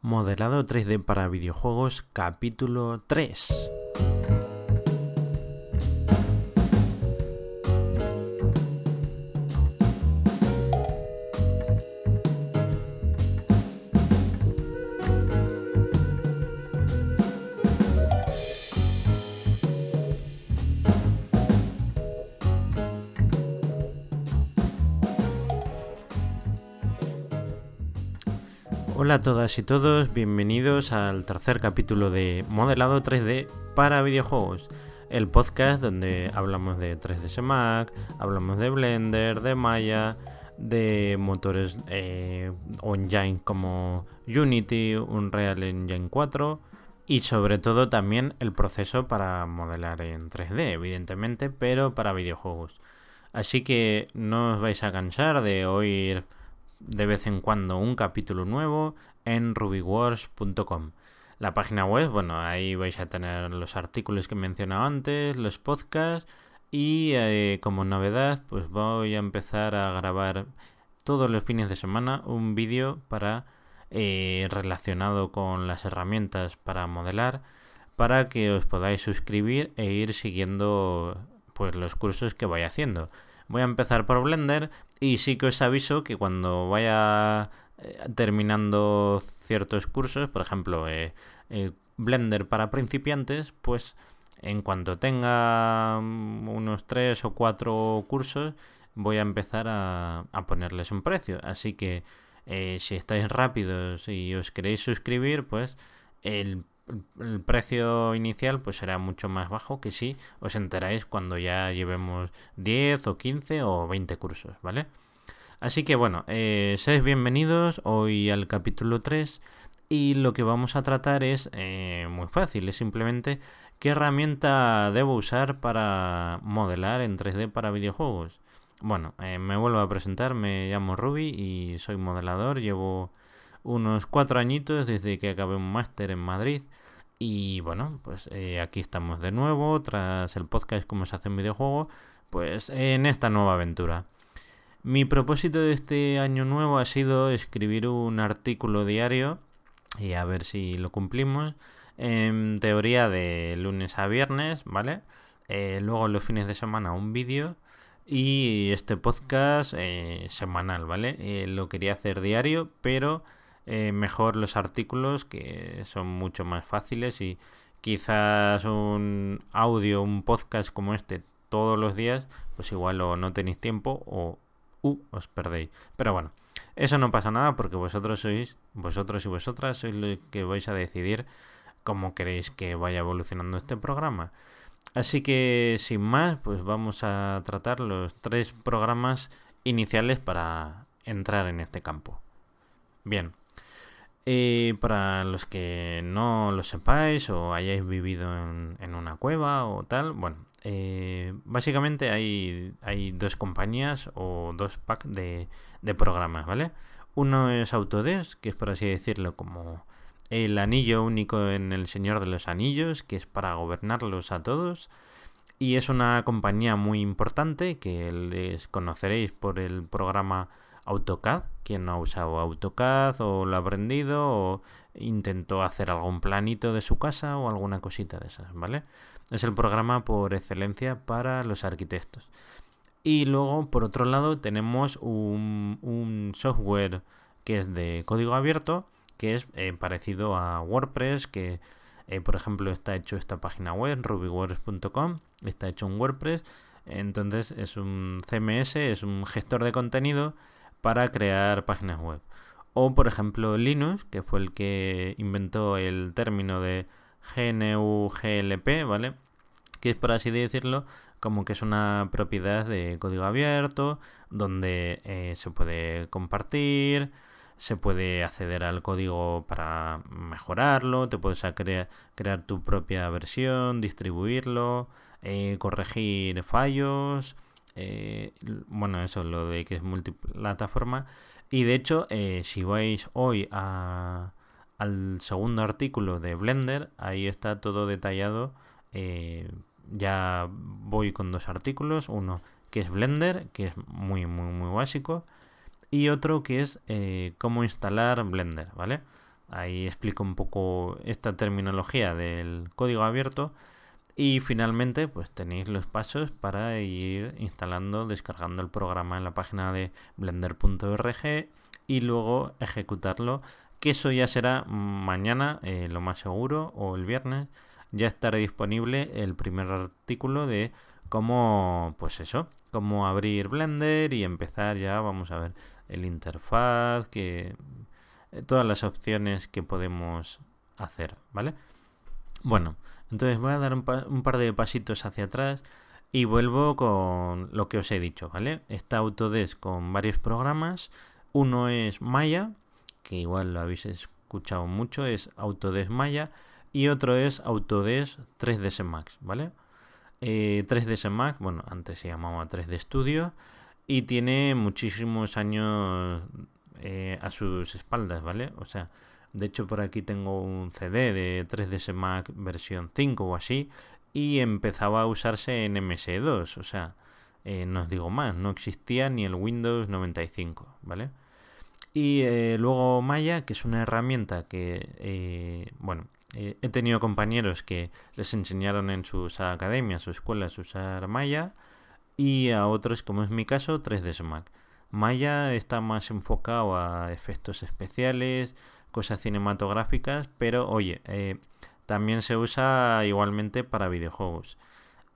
Modelado 3D para videojuegos capítulo 3. Hola a todas y todos, bienvenidos al tercer capítulo de Modelado 3D para videojuegos, el podcast donde hablamos de 3ds Max, hablamos de Blender, de Maya, de motores eh, engine como Unity, Unreal Engine 4 y sobre todo también el proceso para modelar en 3D, evidentemente, pero para videojuegos. Así que no os vais a cansar de oír de vez en cuando un capítulo nuevo en rubywars.com. La página web, bueno, ahí vais a tener los artículos que he mencionado antes, los podcasts y eh, como novedad, pues voy a empezar a grabar todos los fines de semana un vídeo para eh, relacionado con las herramientas para modelar para que os podáis suscribir e ir siguiendo pues los cursos que vaya haciendo. Voy a empezar por Blender y sí que os aviso que cuando vaya eh, terminando ciertos cursos, por ejemplo, eh, eh, Blender para principiantes, pues en cuanto tenga mm, unos tres o cuatro cursos, voy a empezar a, ponerles un precio. Así que si estáis rápidos y os queréis suscribir, pues el el precio inicial pues será mucho más bajo que si os enteráis cuando ya llevemos 10 o 15 o 20 cursos, ¿vale? Así que bueno, eh, seáis bienvenidos hoy al capítulo 3 y lo que vamos a tratar es eh, muy fácil, es simplemente qué herramienta debo usar para modelar en 3D para videojuegos. Bueno, eh, me vuelvo a presentar, me llamo Ruby y soy modelador, llevo unos cuatro añitos desde que acabé un máster en Madrid. Y bueno, pues eh, aquí estamos de nuevo, tras el podcast Cómo se hace un videojuego, pues en esta nueva aventura. Mi propósito de este año nuevo ha sido escribir un artículo diario y a ver si lo cumplimos. En teoría de lunes a viernes, ¿vale? Eh, luego los fines de semana un vídeo y este podcast eh, semanal, ¿vale? lo quería hacer diario, pero eh, mejor los artículos que son mucho más fáciles y quizás un audio, un podcast como este todos los días, pues igual o no tenéis tiempo o uh, os perdéis. Pero bueno, eso no pasa nada porque vosotros sois, vosotros y vosotras sois los que vais a decidir cómo queréis que vaya evolucionando este programa. Así que sin más, pues vamos a tratar los tres programas iniciales para entrar en este campo. Bien, y para los que no lo sepáis o hayáis vivido en, una cueva o tal, bueno, eh, básicamente hay, hay dos compañías o dos packs de, de programas, ¿vale? Uno es Autodesk, que es por así decirlo como el anillo único en el Señor de los Anillos, que es para gobernarlos a todos. Y es una compañía muy importante que les conoceréis por el programa AutoCAD, quien no ha usado AutoCAD o lo ha aprendido o intentó hacer algún planito de su casa o alguna cosita de esas, ¿vale? Es el programa por excelencia para los arquitectos. Y luego, por otro lado, tenemos un, software que es de código abierto, que es eh, parecido a WordPress, que eh, por ejemplo está hecho esta página web, rubywords.com, está hecho en WordPress. Entonces es un CMS, es un gestor de contenido para crear páginas web. O por ejemplo Linux, que fue el que inventó el término de GNU-GLP, ¿vale? Que es por así decirlo, como que es una propiedad de código abierto, donde eh, se puede compartir, se puede acceder al código para mejorarlo, te puedes crear, crear tu propia versión, distribuirlo, eh, corregir fallos, eh, bueno, eso, lo de que es multiplataforma. Y de hecho, eh, si vais hoy a, al segundo artículo de Blender, ahí está todo detallado. Eh, ya voy con dos artículos, uno que es Blender, que es muy, muy, muy básico, y otro que es cómo instalar Blender, ¿vale? ahí explico un poco esta terminología del código abierto. Y finalmente, pues tenéis los pasos para ir instalando, descargando el programa en la página de blender.org y luego ejecutarlo. Que eso ya será mañana, eh, lo más seguro, o el viernes. Ya estará disponible el primer artículo de cómo, pues eso, cómo abrir Blender y empezar ya, vamos a ver, el interfaz, que eh, todas las opciones que podemos hacer, ¿vale? Bueno, entonces voy a dar un, par de pasitos hacia atrás y vuelvo con lo que os he dicho, ¿vale? Está Autodesk con varios programas. Uno es Maya, que igual lo habéis escuchado mucho, es Autodesk Maya. Y otro es Autodesk 3ds Max, ¿vale? 3ds eh, Max, bueno, antes se llamaba 3D Studio y tiene muchísimos años eh, a sus espaldas, ¿vale? O sea, de hecho, por aquí tengo un CD de 3ds Max versión 5 o así. Y empezaba a usarse en MS2. O sea, eh, no os digo más, no existía ni el Windows 95, ¿vale? Y eh, luego Maya, que es una herramienta que, eh, bueno, he tenido compañeros que les enseñaron en sus academias o escuelas a usar Maya. Y a otros, como es mi caso, 3ds Max. Maya está más enfocado a efectos especiales, cosas cinematográficas, pero oye, eh, también se usa igualmente para videojuegos.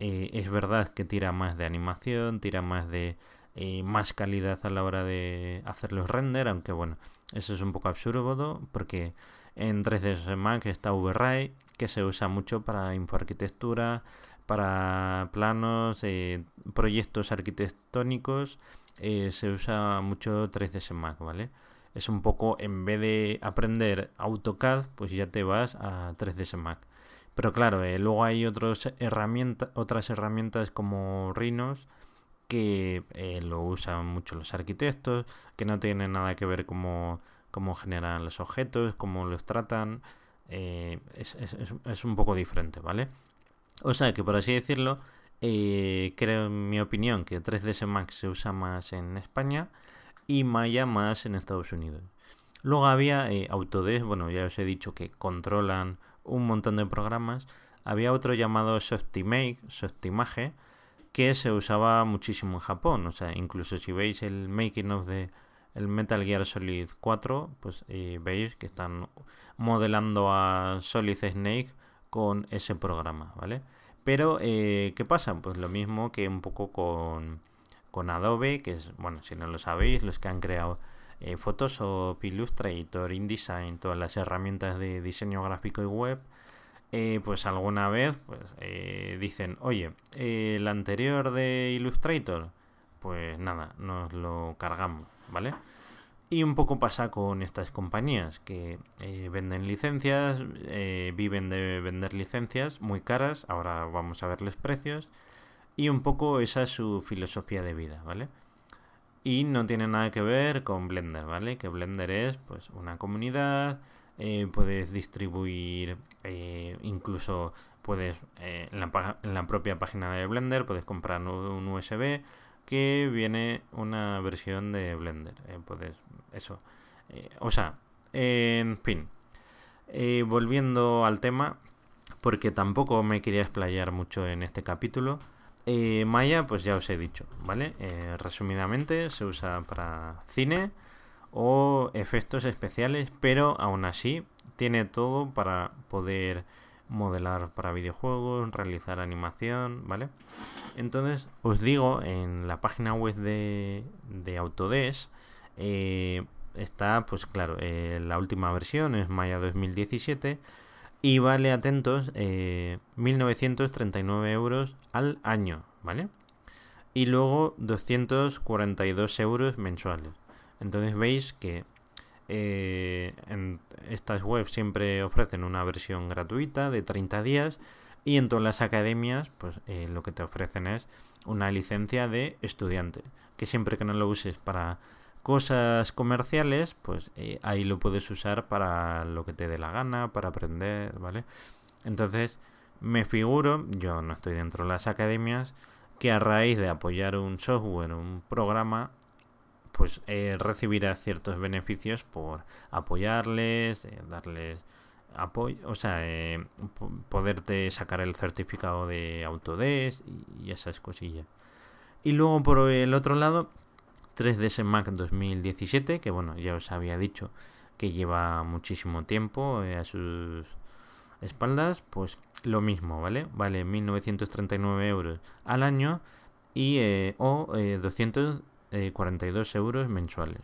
Eh, es verdad que tira más de animación, tira más de eh, más calidad a la hora de hacer los render, aunque bueno, eso es un poco absurdo porque en 3ds Max está VRAI, que se usa mucho para infoarquitectura, para planos, proyectos arquitectónicos, se usa mucho 3ds Max, ¿vale? Es un poco, en vez de aprender AutoCAD, pues ya te vas a 3ds Max. Pero claro, eh, luego hay otros otras herramientas como Rhinos que eh, lo usan mucho los arquitectos, que no tienen nada que ver cómo, cómo generan los objetos, cómo los tratan. Eh, es, es, es, un poco diferente, ¿vale? O sea que por así decirlo, creo en mi opinión que 3ds Max se usa más en España y Maya más en Estados Unidos. Luego había eh, Autodesk, bueno, ya os he dicho que controlan un montón de programas. Había otro llamado Softimake, Softimage, que se usaba muchísimo en Japón. O sea, incluso si veis el making of de el Metal Gear Solid 4, pues eh, veis que están modelando a Solid Snake con ese programa, ¿vale? Pero, eh, ¿qué pasa? Pues lo mismo que un poco con con Adobe, que es, bueno, si no lo sabéis, los que han creado eh, Photoshop, Illustrator, InDesign, todas las herramientas de diseño gráfico y web, eh, pues alguna vez pues eh, dicen, oye, el anterior de Illustrator, pues nada, nos lo cargamos, ¿vale? Y un poco pasa con estas compañías que venden licencias, viven de vender licencias muy caras, ahora vamos a verles precios y un poco esa es su filosofía de vida, ¿vale? Y no tiene nada que ver con Blender, ¿vale? Que Blender es pues una comunidad, eh, puedes distribuir, eh, incluso puedes eh, en, la, en, la, propia página de Blender puedes comprar un USB que viene una versión de Blender. puedes, eso. o sea, en fin. volviendo al tema, porque tampoco me quería explayar mucho en este capítulo. Eh, Maya, pues ya os he dicho, ¿vale? Eh, resumidamente, se usa para cine o efectos especiales, pero aún así tiene todo para poder modelar para videojuegos, realizar animación, ¿vale? Entonces, os digo, en la página web de, de Autodesk eh, está, pues claro, la última versión es Maya 2017 y vale, atentos, 1.939 eh, euros al año, ¿vale? Y luego 242 euros mensuales. Entonces veis que eh, en estas webs siempre ofrecen una versión gratuita de 30 días y en todas las academias pues eh, lo que te ofrecen es una licencia de estudiante que siempre que no lo uses para cosas comerciales, pues eh, ahí lo puedes usar para lo que te dé la gana, para aprender, ¿vale? Entonces, me figuro, yo no estoy dentro de las academias, que a raíz de apoyar un software, un programa, pues recibirás ciertos beneficios por apoyarles, darles apoyo, o sea, poderte sacar el certificado de Autodesk y, esas cosillas. Y luego por el otro lado, 3ds Mac 2017, que bueno, ya os había dicho que lleva muchísimo tiempo a sus espaldas, pues lo mismo, ¿vale? Vale 1939 euros al año y eh, o 242 eh, euros mensuales.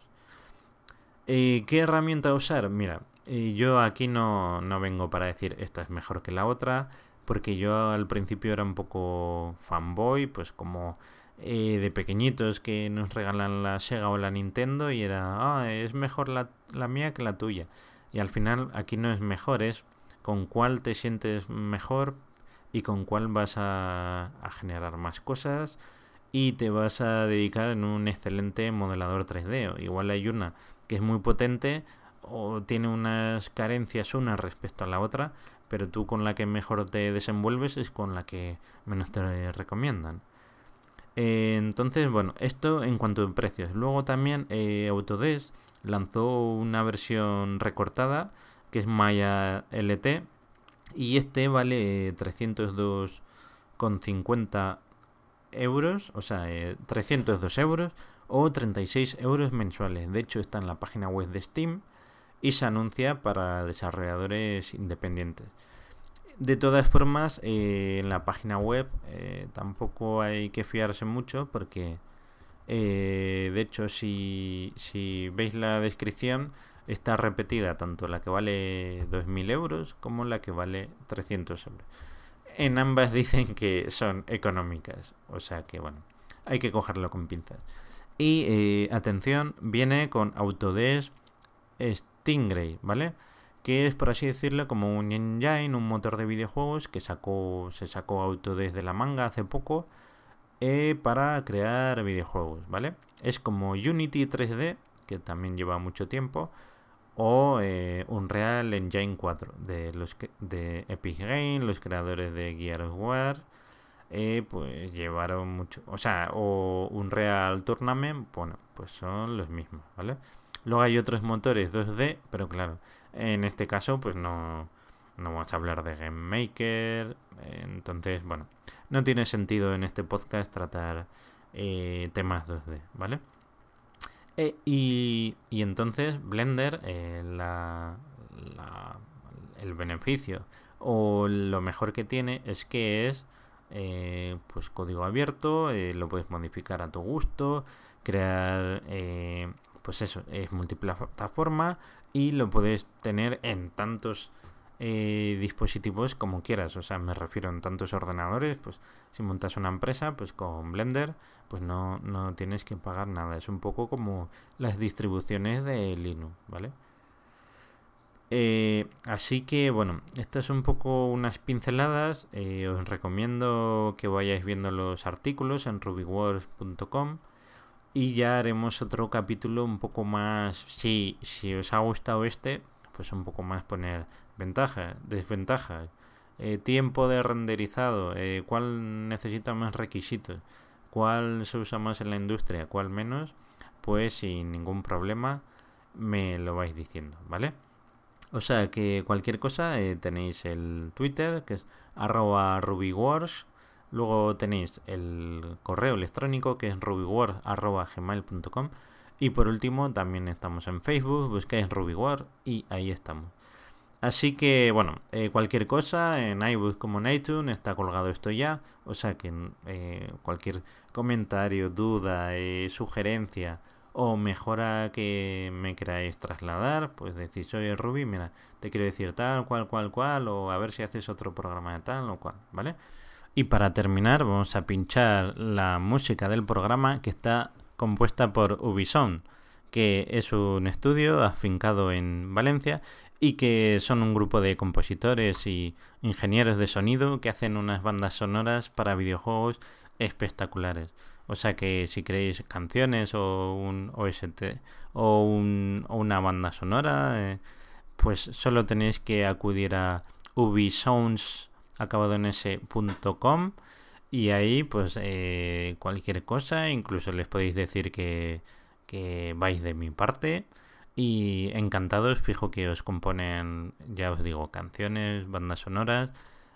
Eh, ¿Qué herramienta usar? Mira, yo aquí no, no vengo para decir esta es mejor que la otra, porque yo al principio era un poco fanboy, pues como de pequeñitos que nos regalan la Sega o la Nintendo y era, ah, es mejor la, la mía que la tuya. Y al final aquí no es mejor, es con cuál te sientes mejor y con cuál vas a, generar más cosas y te vas a dedicar en un excelente modelador 3D. igual hay una que es muy potente o tiene unas carencias una respecto a la otra, pero tú con la que mejor te desenvuelves es con la que menos te recomiendan. Eh, entonces, bueno, esto en cuanto a precios. Luego también eh, Autodesk lanzó una versión recortada que es Maya LT. Y este vale 302,50 euros, o sea, 302 eh, euros o 36 euros mensuales. De hecho, está en la página web de Steam y se anuncia para desarrolladores independientes. De todas formas, eh, en la página web eh, tampoco hay que fiarse mucho porque, de hecho, si, si veis la descripción, está repetida tanto la que vale 2.000 euros como la que vale 300 euros. En ambas dicen que son económicas, o sea que bueno, hay que cogerlo con pinzas. Y eh, atención, viene con Autodesk Stingray, ¿vale? Que es por así decirlo como un engine, un motor de videojuegos que sacó, se sacó Autodesk de la manga hace poco eh, para crear videojuegos, ¿vale? Es como Unity 3D, que también lleva mucho tiempo, o eh, Unreal Engine 4 de los de Epic Games, los creadores de Gear of War, eh, pues llevaron mucho, o sea, o Unreal Tournament, bueno, pues son los mismos, ¿vale? Luego hay otros motores 2D, pero claro, en este caso pues no, no vamos a hablar de Game Maker, entonces, bueno, no tiene sentido en este podcast tratar eh, temas 2D, ¿vale? Eh, y, entonces Blender, eh, el beneficio o lo mejor que tiene es que es pues código abierto, lo puedes modificar a tu gusto, crear, pues eso, es multiplataforma y lo puedes tener en tantos eh, dispositivos como quieras. O sea, me refiero en tantos ordenadores, pues si montas una empresa, pues con Blender, pues no, no tienes que pagar nada. Es un poco como las distribuciones de Linux, ¿vale? Eh, así que bueno, estas son un poco unas pinceladas. Eh, os recomiendo que vayáis viendo los artículos en rubywars.com y ya haremos otro capítulo un poco más. Si, si os ha gustado este, pues un poco más poner ventajas, desventajas, eh, tiempo de renderizado, eh, cuál necesita más requisitos, cuál se usa más en la industria, cuál menos, pues sin ningún problema me lo vais diciendo, ¿vale? O sea que cualquier cosa eh, tenéis el Twitter que es arroba rubywars, luego tenéis el correo electrónico que es rubywars.gmail.com y por último, también estamos en Facebook, buscáis RubyWar y ahí estamos. Así que, bueno, eh, cualquier cosa en iBooks como en iTunes está colgado esto ya. O sea que eh, cualquier comentario, duda, eh, sugerencia o mejora que me queráis trasladar, pues decís, oye Ruby, mira, te quiero decir tal, cual, cual, cual, o a ver si haces otro programa de tal o cual, ¿vale? Y para terminar, vamos a pinchar la música del programa que está compuesta por Ubisoft, que es un estudio afincado en Valencia y que son un grupo de compositores y ingenieros de sonido que hacen unas bandas sonoras para videojuegos espectaculares. O sea que si queréis canciones o un OST o, un, o una banda sonora, eh, pues solo tenéis que acudir a ubisounds acabado en ese.com y ahí, pues, eh, cualquier cosa, incluso les podéis decir que, que vais de mi parte. Y encantados, fijo que os componen, ya os digo, canciones, bandas sonoras,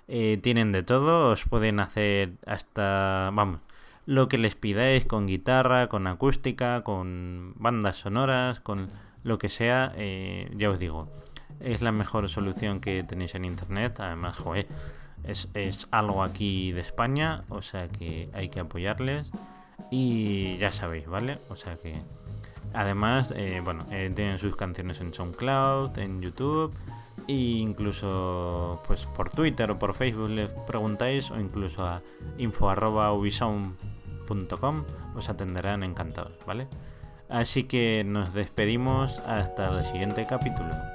eh, tienen de todo, os pueden hacer hasta, vamos, lo que les pidáis con guitarra, con acústica, con bandas sonoras, con lo que sea, eh, ya os digo, es la mejor solución que tenéis en internet, además, joder, es, es algo aquí de España, o sea que hay que apoyarles y ya sabéis, ¿vale? O sea que además, eh, bueno, eh, tienen sus canciones en SoundCloud, en YouTube e incluso pues por Twitter o por Facebook les preguntáis o incluso a info@ubisound.com os atenderán encantados, ¿vale? Así que nos despedimos hasta el siguiente capítulo.